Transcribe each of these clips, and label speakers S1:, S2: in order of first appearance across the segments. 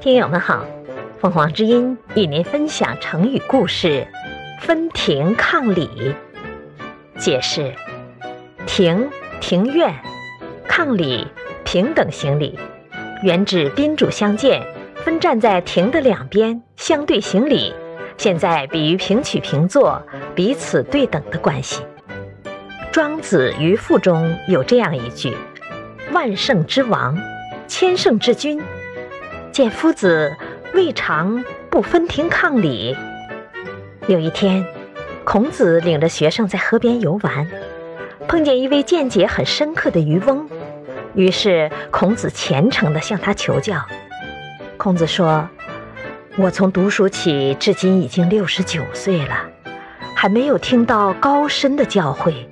S1: 听友们好，凤凰之音与您分享成语故事“分庭抗礼”。解释：庭，庭院；抗礼，平等行礼，原指宾主相见，分站在庭的两边，相对行礼。现在比喻平起平坐，彼此对等的关系。庄子《渔父》中有这样一句：“万圣之王，千圣之君。”见夫子未尝不分庭抗礼。有一天，孔子领着学生在河边游玩，碰见一位见解很深刻的渔翁，于是孔子虔诚地向他求教。孔子说：“我从读书起至今已经六十九岁了，还没有听到高深的教诲。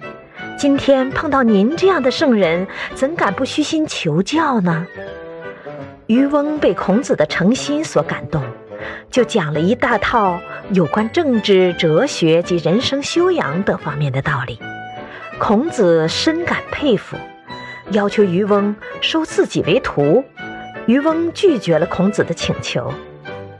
S1: 今天碰到您这样的圣人，怎敢不虚心求教呢？”渔翁被孔子的诚心所感动，就讲了一大套有关政治、哲学及人生修养等方面的道理。孔子深感佩服，要求渔翁收自己为徒。渔翁拒绝了孔子的请求。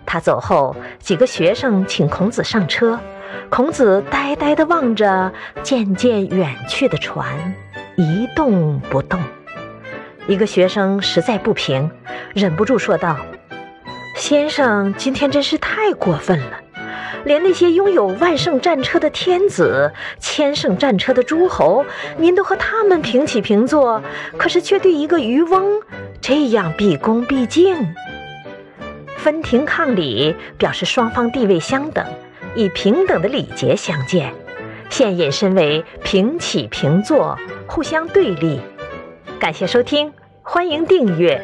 S1: 他走后，几个学生请孔子上车。孔子呆呆地望着渐渐远去的船，一动不动。一个学生实在不平。忍不住说道：“先生，今天真是太过分了！连那些拥有万圣战车的天子、千圣战车的诸侯，您都和他们平起平坐，可是却对一个渔翁这样毕恭毕敬。分庭抗礼，表示双方地位相等，以平等的礼节相见，现引申为平起平坐，互相对立。感谢收听，欢迎订阅。”